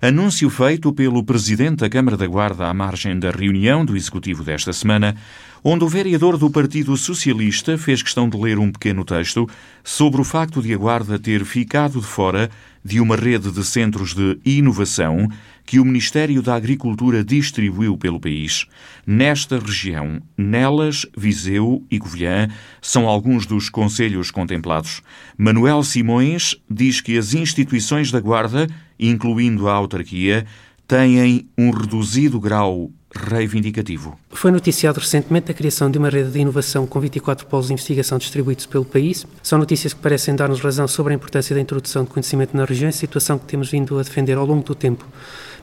Anúncio feito pelo Presidente da Câmara da Guarda à margem da reunião do Executivo desta semana, onde o vereador do Partido Socialista fez questão de ler um pequeno texto sobre o facto de a Guarda ter ficado de fora de uma rede de centros de inovação que o Ministério da Agricultura distribuiu pelo país. Nesta região, Nelas, Viseu e Covilhã são alguns dos conselhos contemplados. Manuel Simões diz que as instituições da Guarda, incluindo a autarquia, têm um reduzido grau reivindicativo. Foi noticiado recentemente a criação de uma rede de inovação com 24 polos de investigação distribuídos pelo país. São notícias que parecem dar-nos razão sobre a importância da introdução de conhecimento na região, situação que temos vindo a defender ao longo do tempo.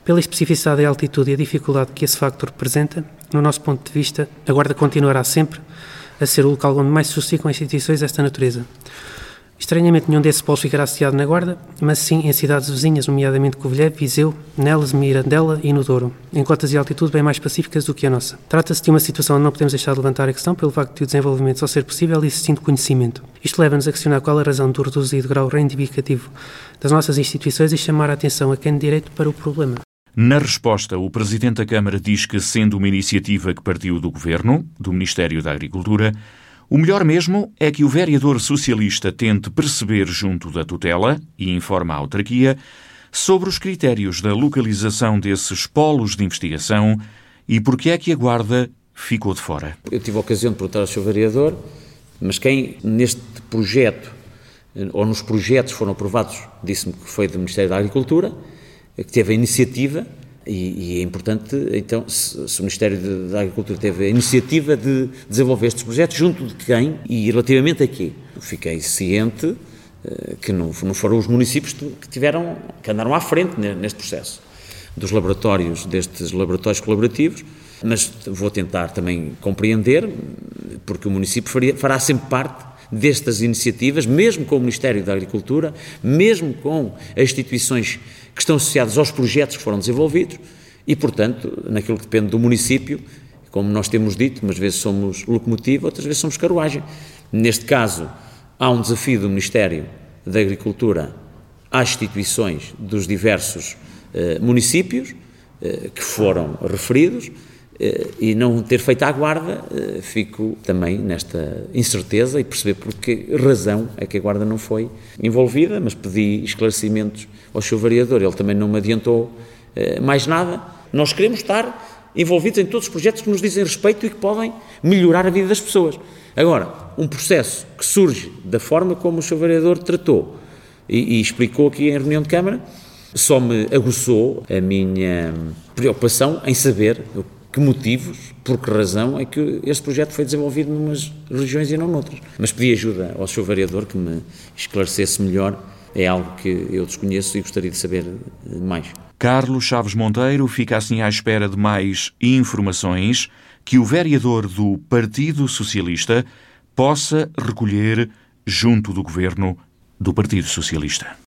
Pela especificidade e altitude e a dificuldade que esse facto representa, no nosso ponto de vista, a Guarda continuará sempre a ser o local onde mais se suscitam instituições desta natureza. Estranhamente, nenhum desses polos ficará associado na Guarda, mas sim em cidades vizinhas, nomeadamente Covilhã, Viseu, Nelas, Mirandela e no Douro, em cotas de altitude bem mais pacíficas do que a nossa. Trata-se de uma situação onde não podemos deixar de levantar a questão pelo facto de o desenvolvimento só ser possível existindo conhecimento. Isto leva-nos a questionar qual a razão do reduzido grau reivindicativo das nossas instituições e chamar a atenção a quem de direito para o problema. Na resposta, o Presidente da Câmara diz que, sendo uma iniciativa que partiu do Governo, do Ministério da Agricultura, o melhor mesmo é que o vereador socialista tente perceber junto da tutela e informa a autarquia sobre os critérios da localização desses polos de investigação e porque é que a Guarda ficou de fora. Eu tive a ocasião de perguntar ao Sr. Vereador, mas quem neste projeto, ou nos projetos foram aprovados, disse-me que foi do Ministério da Agricultura, que teve a iniciativa, e, e é importante, então, se, se o Ministério da Agricultura teve a iniciativa de desenvolver estes projetos, junto de quem e relativamente a quê? Fiquei ciente uh, que não, não foram os municípios que tiveram, que andaram à frente neste processo, dos laboratórios, destes laboratórios colaborativos, mas vou tentar também compreender, porque o município faria, fará sempre parte destas iniciativas, mesmo com o Ministério da Agricultura, mesmo com as instituições que estão associadas aos projetos que foram desenvolvidos e, portanto, naquilo que depende do município, como nós temos dito, umas vezes somos locomotiva, outras vezes somos carruagem. Neste caso, há um desafio do Ministério da Agricultura às instituições dos diversos eh, municípios eh, que foram referidos e não ter feito a guarda, eh, fico também nesta incerteza e perceber por que razão é que a guarda não foi envolvida, mas pedi esclarecimentos ao seu variador, ele também não me adiantou eh, mais nada. Nós queremos estar envolvidos em todos os projetos que nos dizem respeito e que podem melhorar a vida das pessoas. Agora, um processo que surge da forma como o seu variador tratou e, e explicou aqui em reunião de Câmara, só me aguçou a minha preocupação em saber que motivos, por que razão é que este projeto foi desenvolvido numas regiões e não noutras. Mas pedi ajuda ao seu vereador que me esclarecesse melhor, é algo que eu desconheço e gostaria de saber eh, mais. Carlos Chaves Monteiro fica assim à espera de mais informações que o vereador do Partido Socialista possa recolher junto do governo do Partido Socialista.